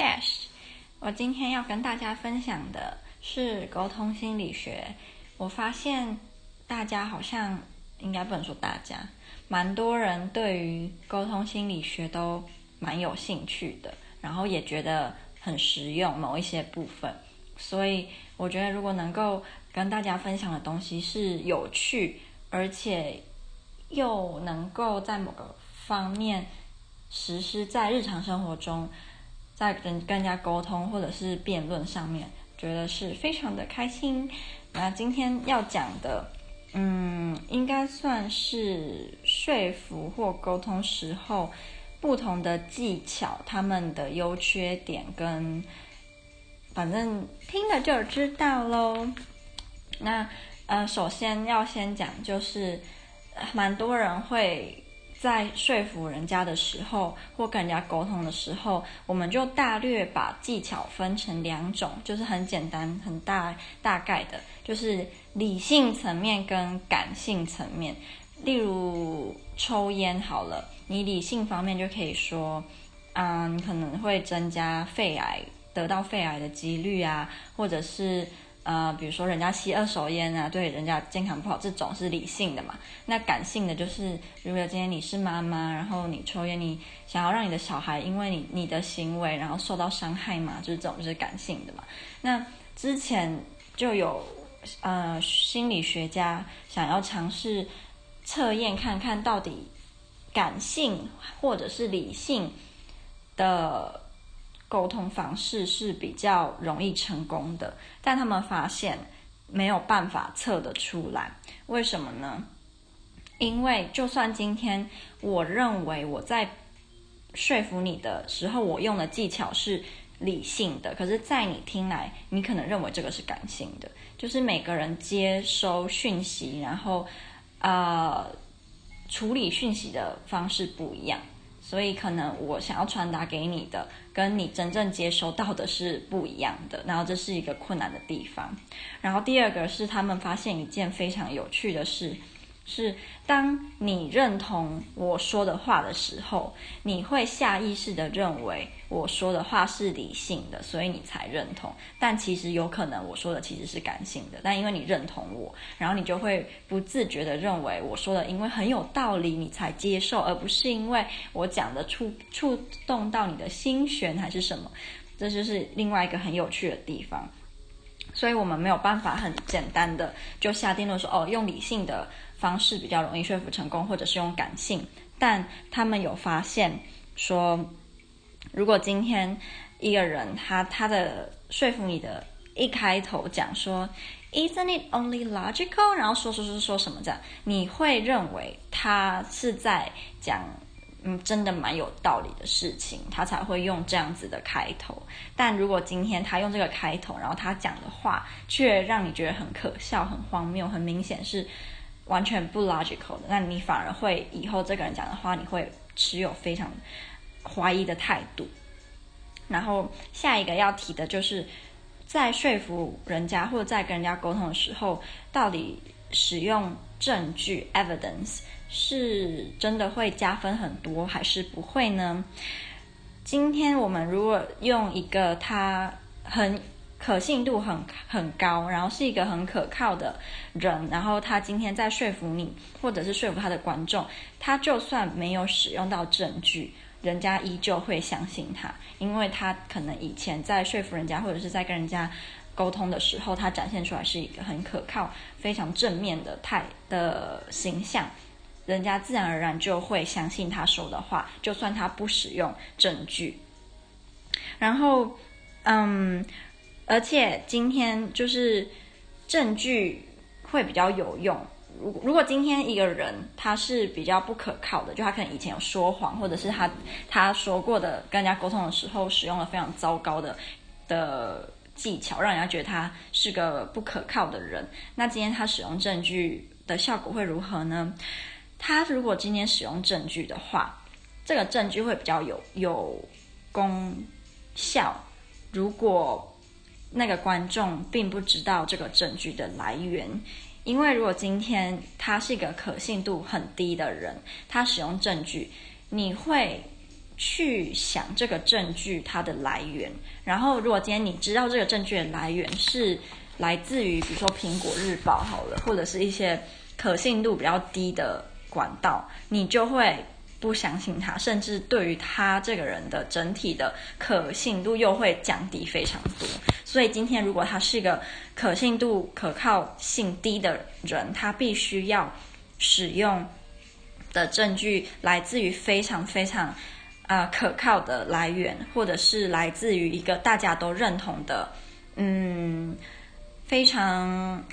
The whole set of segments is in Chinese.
Yes，我今天要跟大家分享的是沟通心理学。我发现大家好像应该不能说大家，蛮多人对于沟通心理学都蛮有兴趣的，然后也觉得很实用某一些部分。所以我觉得如果能够跟大家分享的东西是有趣，而且又能够在某个方面实施在日常生活中。在跟跟人家沟通或者是辩论上面，觉得是非常的开心。那今天要讲的，嗯，应该算是说服或沟通时候不同的技巧，他们的优缺点跟，反正听了就知道喽。那呃，首先要先讲，就是蛮多人会。在说服人家的时候，或跟人家沟通的时候，我们就大略把技巧分成两种，就是很简单、很大大概的，就是理性层面跟感性层面。例如抽烟好了，你理性方面就可以说，嗯，可能会增加肺癌，得到肺癌的几率啊，或者是。呃，比如说人家吸二手烟啊，对人家健康不好，这种是理性的嘛。那感性的就是，如果今天你是妈妈，然后你抽烟，你想要让你的小孩因为你你的行为然后受到伤害嘛，就是这种是感性的嘛。那之前就有呃心理学家想要尝试测验看看到底感性或者是理性的。沟通方式是比较容易成功的，但他们发现没有办法测得出来。为什么呢？因为就算今天我认为我在说服你的时候，我用的技巧是理性的，可是，在你听来，你可能认为这个是感性的。就是每个人接收讯息，然后呃处理讯息的方式不一样。所以可能我想要传达给你的，跟你真正接收到的是不一样的，然后这是一个困难的地方。然后第二个是他们发现一件非常有趣的事。是，当你认同我说的话的时候，你会下意识地认为我说的话是理性的，所以你才认同。但其实有可能我说的其实是感性的，但因为你认同我，然后你就会不自觉地认为我说的因为很有道理，你才接受，而不是因为我讲的触触动到你的心弦还是什么。这就是另外一个很有趣的地方。所以我们没有办法很简单的就下定论说，哦，用理性的方式比较容易说服成功，或者是用感性。但他们有发现说，如果今天一个人他他的说服你的一开头讲说，Isn't it only logical？然后说说说说什么这样，你会认为他是在讲。嗯，真的蛮有道理的事情，他才会用这样子的开头。但如果今天他用这个开头，然后他讲的话却让你觉得很可笑、很荒谬、很明显是完全不 logical 的，那你反而会以后这个人讲的话，你会持有非常怀疑的态度。然后下一个要提的就是，在说服人家或者在跟人家沟通的时候，到底使用证据 evidence。是真的会加分很多，还是不会呢？今天我们如果用一个他很可信度很很高，然后是一个很可靠的人，然后他今天在说服你，或者是说服他的观众，他就算没有使用到证据，人家依旧会相信他，因为他可能以前在说服人家，或者是在跟人家沟通的时候，他展现出来是一个很可靠、非常正面的态的形象。人家自然而然就会相信他说的话，就算他不使用证据。然后，嗯，而且今天就是证据会比较有用。如果如果今天一个人他是比较不可靠的，就他可能以前有说谎，或者是他他说过的跟人家沟通的时候使用了非常糟糕的的技巧，让人家觉得他是个不可靠的人。那今天他使用证据的效果会如何呢？他如果今天使用证据的话，这个证据会比较有有功效。如果那个观众并不知道这个证据的来源，因为如果今天他是一个可信度很低的人，他使用证据，你会去想这个证据它的来源。然后，如果今天你知道这个证据的来源是来自于，比如说苹果日报好了，或者是一些可信度比较低的管道，你就会不相信他，甚至对于他这个人的整体的可信度又会降低非常多。所以今天如果他是一个可信度、可靠性低的人，他必须要使用的证据来自于非常非常啊、可靠的来源，或者是来自于一个大家都认同的，嗯。非常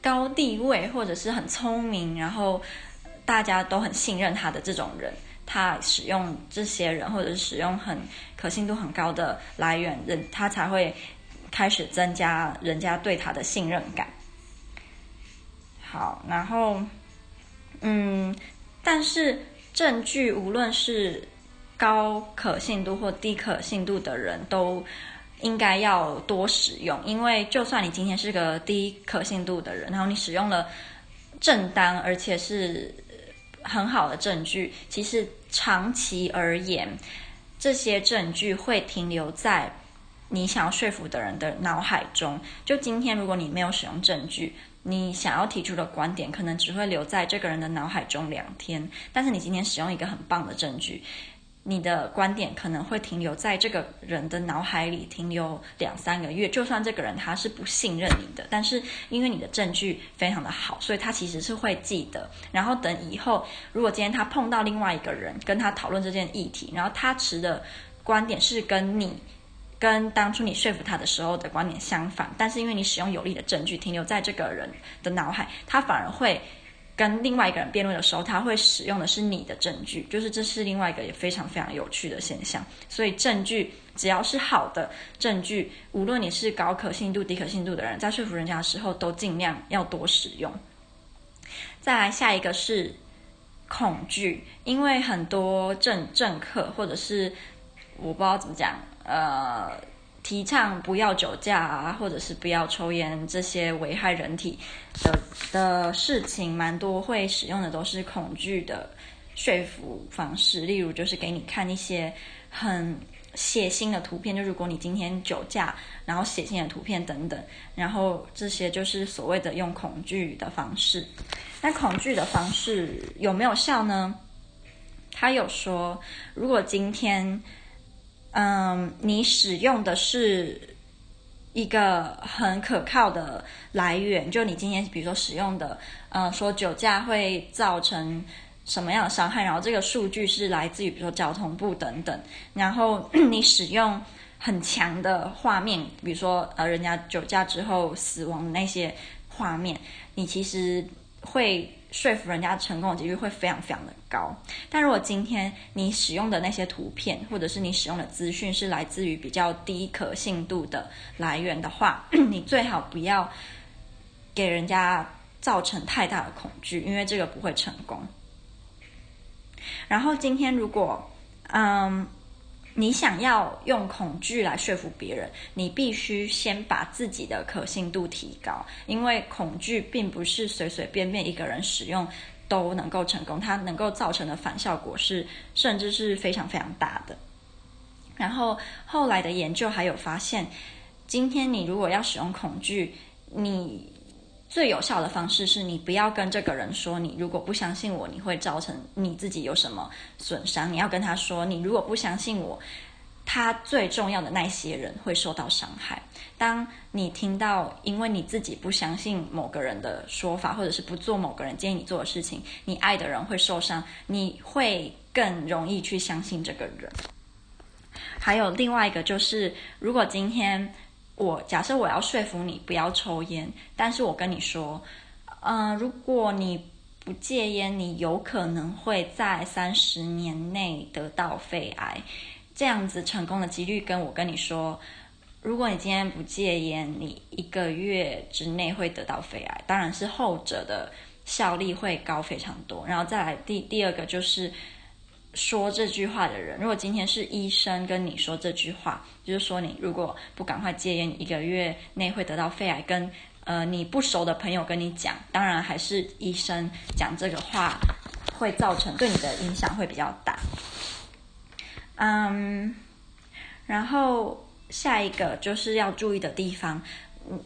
高地位，或者是很聪明，然后大家都很信任他的这种人，他使用这些人，或者是使用很可信度很高的来源，人他才会开始增加人家对他的信任感。好，然后，嗯，但是证据无论是高可信度或低可信度的人都。应该要多使用，因为就算你今天是个低可信度的人，然后你使用了正当而且是很好的证据，其实长期而言，这些证据会停留在你想要说服的人的脑海中。就今天，如果你没有使用证据，你想要提出的观点可能只会留在这个人的脑海中两天，但是你今天使用一个很棒的证据。你的观点可能会停留在这个人的脑海里停留两三个月，就算这个人他是不信任你的，但是因为你的证据非常的好，所以他其实是会记得。然后等以后，如果今天他碰到另外一个人跟他讨论这件议题，然后他持的观点是跟你跟当初你说服他的时候的观点相反，但是因为你使用有力的证据停留在这个人的脑海，他反而会。跟另外一个人辩论的时候，他会使用的是你的证据，就是这是另外一个也非常非常有趣的现象。所以证据只要是好的证据，无论你是高可信度、低可信度的人，在说服人家的时候，都尽量要多使用。再来下一个是恐惧，因为很多政政客或者是我不知道怎么讲，呃。提倡不要酒驾啊，或者是不要抽烟这些危害人体的的事情，蛮多会使用的都是恐惧的说服方式。例如，就是给你看一些很血腥的图片，就如果你今天酒驾，然后血腥的图片等等，然后这些就是所谓的用恐惧的方式。那恐惧的方式有没有效呢？他有说，如果今天。嗯，你使用的是一个很可靠的来源，就你今天比如说使用的，嗯，说酒驾会造成什么样的伤害，然后这个数据是来自于比如说交通部等等，然后你使用很强的画面，比如说呃人家酒驾之后死亡的那些画面，你其实会。说服人家成功的几率会非常非常的高，但如果今天你使用的那些图片，或者是你使用的资讯是来自于比较低可信度的来源的话，你最好不要给人家造成太大的恐惧，因为这个不会成功。然后今天如果，嗯。你想要用恐惧来说服别人，你必须先把自己的可信度提高，因为恐惧并不是随随便便一个人使用都能够成功，它能够造成的反效果是甚至是非常非常大的。然后后来的研究还有发现，今天你如果要使用恐惧，你。最有效的方式是你不要跟这个人说，你如果不相信我，你会造成你自己有什么损伤。你要跟他说，你如果不相信我，他最重要的那些人会受到伤害。当你听到因为你自己不相信某个人的说法，或者是不做某个人建议你做的事情，你爱的人会受伤，你会更容易去相信这个人。还有另外一个就是，如果今天。我假设我要说服你不要抽烟，但是我跟你说，嗯、如果你不戒烟，你有可能会在三十年内得到肺癌。这样子成功的几率跟我跟你说，如果你今天不戒烟，你一个月之内会得到肺癌，当然是后者的效力会高非常多。然后再来第第二个就是。说这句话的人，如果今天是医生跟你说这句话，就是说你如果不赶快戒烟，一个月内会得到肺癌。跟呃你不熟的朋友跟你讲，当然还是医生讲这个话会造成对你的影响会比较大。嗯，然后下一个就是要注意的地方，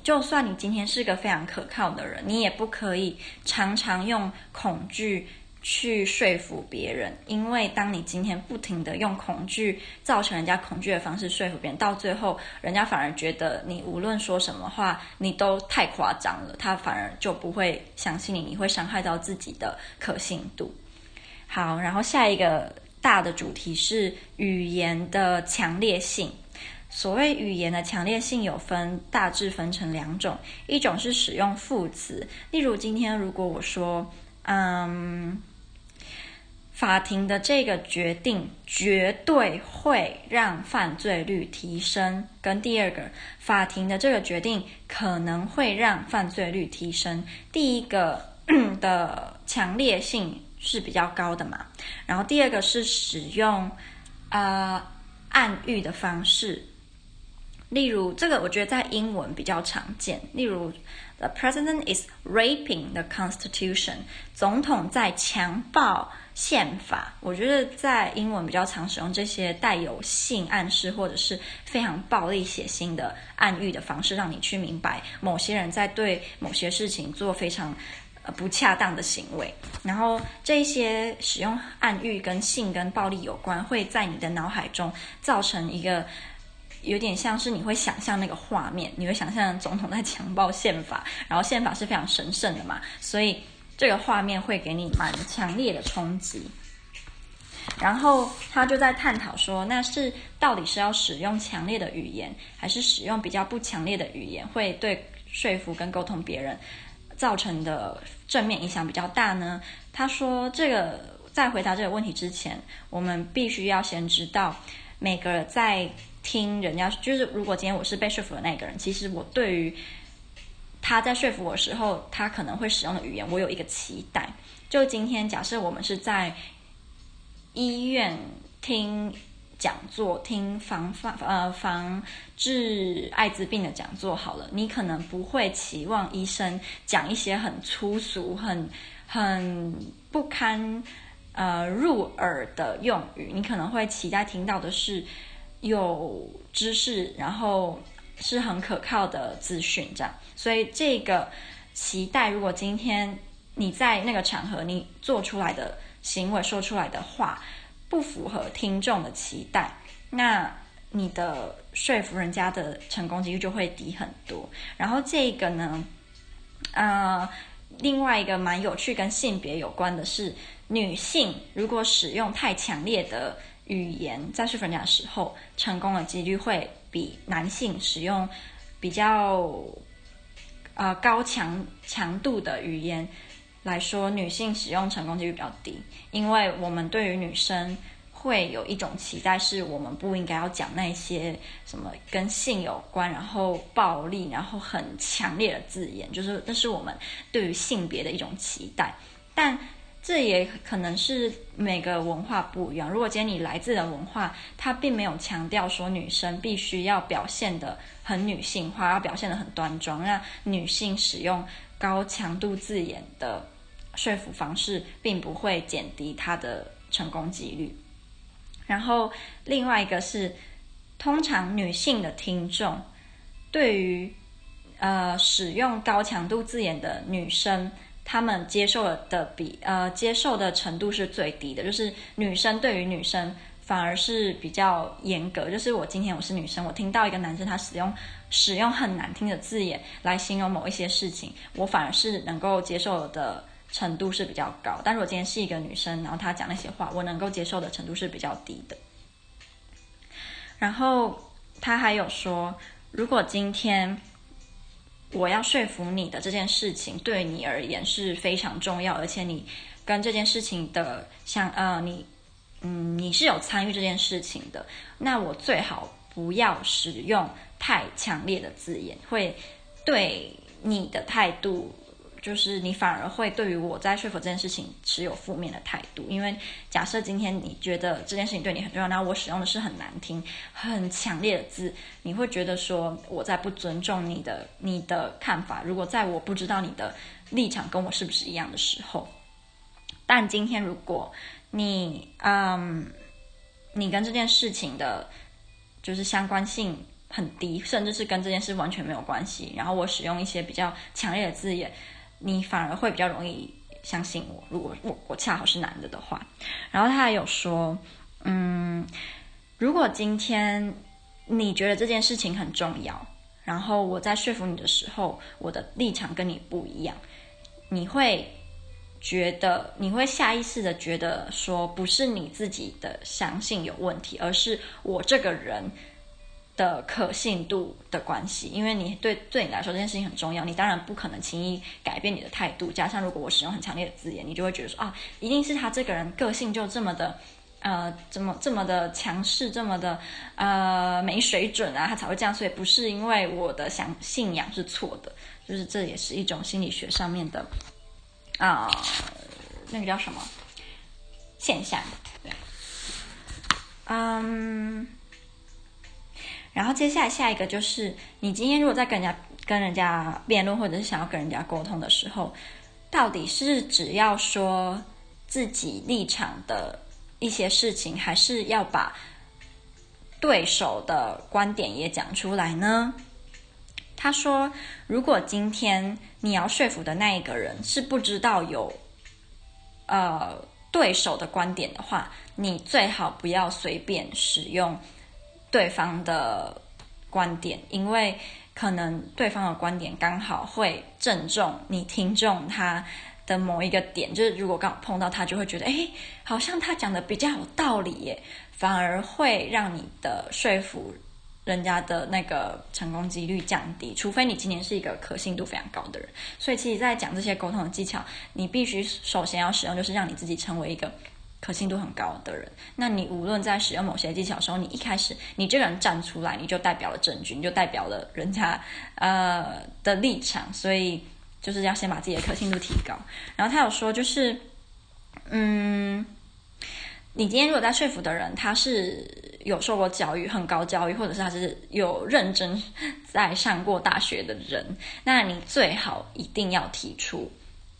就算你今天是个非常可靠的人，你也不可以常常用恐惧。去说服别人，因为当你今天不停地用恐惧造成人家恐惧的方式说服别人，到最后人家反而觉得你无论说什么话，你都太夸张了，他反而就不会相信你，你会伤害到自己的可信度。好，然后下一个大的主题是语言的强烈性。所谓语言的强烈性有分，大致分成两种，一种是使用副词，例如今天如果我说，嗯。法庭的这个决定绝对会让犯罪率提升，跟第二个，法庭的这个决定可能会让犯罪率提升。第一个 的强烈性是比较高的嘛，然后第二个是使用呃暗喻的方式，例如这个我觉得在英文比较常见，例如 The president is raping the constitution，总统在强暴。宪法，我觉得在英文比较常使用这些带有性暗示或者是非常暴力血腥的暗喻的方式，让你去明白某些人在对某些事情做非常呃不恰当的行为。然后这些使用暗喻跟性跟暴力有关，会在你的脑海中造成一个有点像是你会想象那个画面，你会想象总统在强暴宪法，然后宪法是非常神圣的嘛，所以。这个画面会给你蛮强烈的冲击，然后他就在探讨说，那是到底是要使用强烈的语言，还是使用比较不强烈的语言，会对说服跟沟通别人造成的正面影响比较大呢？他说，这个在回答这个问题之前，我们必须要先知道，每个在听人家，就是如果今天我是被说服的那个人，其实我对于。他在说服我时候，他可能会使用的语言，我有一个期待。就今天，假设我们是在医院听讲座，听防范呃防治艾滋病的讲座好了，你可能不会期望医生讲一些很粗俗、很很不堪呃入耳的用语，你可能会期待听到的是有知识，然后。是很可靠的资讯，这样，所以这个期待，如果今天你在那个场合，你做出来的行为、说出来的话不符合听众的期待，那你的说服人家的成功几率就会低很多。然后这个呢，呃，另外一个蛮有趣跟性别有关的是，女性如果使用太强烈的语言在说服人家的时候，成功的几率会。比男性使用比较呃高强强度的语言来说，女性使用成功几率比较低，因为我们对于女生会有一种期待，是我们不应该要讲那些什么跟性有关，然后暴力，然后很强烈的字眼，就是这是我们对于性别的一种期待，但。这也可能是每个文化不一样。如果今天你来自的文化，它并没有强调说女生必须要表现得很女性化，要表现得很端庄，那女性使用高强度字眼的说服方式，并不会减低她的成功几率。然后另外一个是，通常女性的听众对于呃使用高强度字眼的女生。他们接受的比呃接受的程度是最低的，就是女生对于女生反而是比较严格。就是我今天我是女生，我听到一个男生他使用使用很难听的字眼来形容某一些事情，我反而是能够接受的程度是比较高。但是我今天是一个女生，然后他讲那些话，我能够接受的程度是比较低的。然后他还有说，如果今天。我要说服你的这件事情对你而言是非常重要，而且你跟这件事情的像呃，你嗯，你是有参与这件事情的，那我最好不要使用太强烈的字眼，会对你的态度。就是你反而会对于我在说服这件事情持有负面的态度，因为假设今天你觉得这件事情对你很重要，那我使用的是很难听、很强烈的字，你会觉得说我在不尊重你的你的看法。如果在我不知道你的立场跟我是不是一样的时候，但今天如果你嗯你跟这件事情的，就是相关性很低，甚至是跟这件事完全没有关系。然后我使用一些比较强烈的字眼，你反而会比较容易相信我。如果我我恰好是男的的话，然后他还有说，嗯，如果今天你觉得这件事情很重要，然后我在说服你的时候，我的立场跟你不一样，你会。觉得你会下意识的觉得说，不是你自己的相信有问题，而是我这个人的可信度的关系。因为你对对你来说这件事情很重要，你当然不可能轻易改变你的态度。加上如果我使用很强烈的字眼，你就会觉得说啊，一定是他这个人个性就这么的呃，这么这么的强势，这么的呃没水准啊，他才会这样。所以不是因为我的想信仰是错的，就是这也是一种心理学上面的。啊、那个叫什么现象？对，嗯，然后接下来下一个就是，你今天如果在跟人家跟人家辩论，或者是想要跟人家沟通的时候，到底是只要说自己立场的一些事情，还是要把对手的观点也讲出来呢？他说：“如果今天你要说服的那一个人是不知道有，呃，对手的观点的话，你最好不要随便使用对方的观点，因为可能对方的观点刚好会正中你听众他的某一个点，就是如果刚好碰到他，就会觉得，哎，好像他讲的比较有道理耶，反而会让你的说服。”人家的那个成功几率降低，除非你今年是一个可信度非常高的人。所以，其实，在讲这些沟通的技巧，你必须首先要使用，就是让你自己成为一个可信度很高的人。那你无论在使用某些技巧的时候，你一开始你这个人站出来，你就代表了证据，你就代表了人家呃的立场。所以，就是要先把自己的可信度提高。然后他有说，就是嗯。你今天如果在说服的人，他是有受过教育、很高教育，或者是他是有认真在上过大学的人，那你最好一定要提出，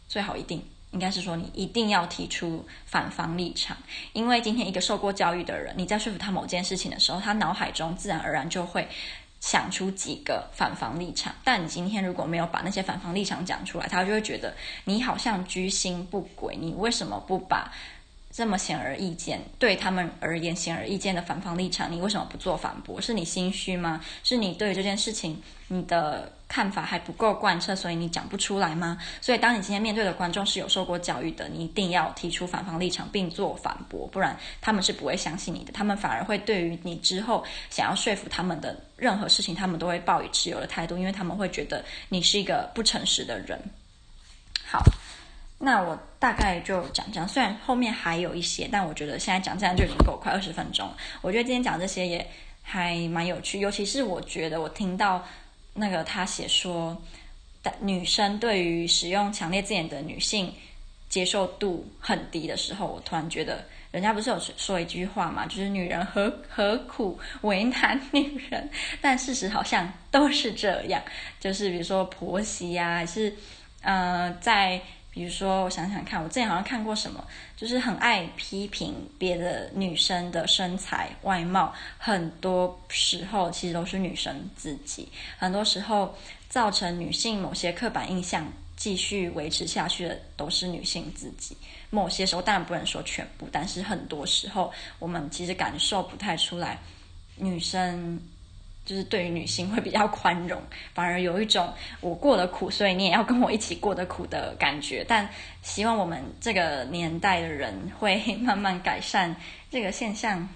最好一定应该是说你一定要提出反方立场，因为今天一个受过教育的人，你在说服他某件事情的时候，他脑海中自然而然就会想出几个反方立场。但你今天如果没有把那些反方立场讲出来，他就会觉得你好像居心不轨，你为什么不把？这么显而易见，对他们而言显而易见的反方立场，你为什么不做反驳？是你心虚吗？是你对于这件事情你的看法还不够贯彻，所以你讲不出来吗？所以，当你今天面对的观众是有受过教育的，你一定要提出反方立场并做反驳，不然他们是不会相信你的，他们反而会对于你之后想要说服他们的任何事情，他们都会抱以持有的态度，因为他们会觉得你是一个不诚实的人。好。那我大概就讲这样，虽然后面还有一些，但我觉得现在讲这样就已经够快二十分钟了。我觉得今天讲这些也还蛮有趣，尤其是我觉得我听到那个他写说，女生对于使用强烈字眼的女性接受度很低的时候，我突然觉得，人家不是有说一句话嘛，就是女人何何苦为难女人？但事实好像都是这样，就是比如说婆媳呀、啊，还是呃在。比如说，我想想看，我之前好像看过什么，就是很爱批评别的女生的身材外貌，很多时候其实都是女生自己。很多时候造成女性某些刻板印象继续维持下去的，都是女性自己。某些时候当然不能说全部，但是很多时候我们其实感受不太出来，女生。就是对于女性会比较宽容，反而有一种我过得苦，所以你也要跟我一起过得苦的感觉。但希望我们这个年代的人会慢慢改善这个现象。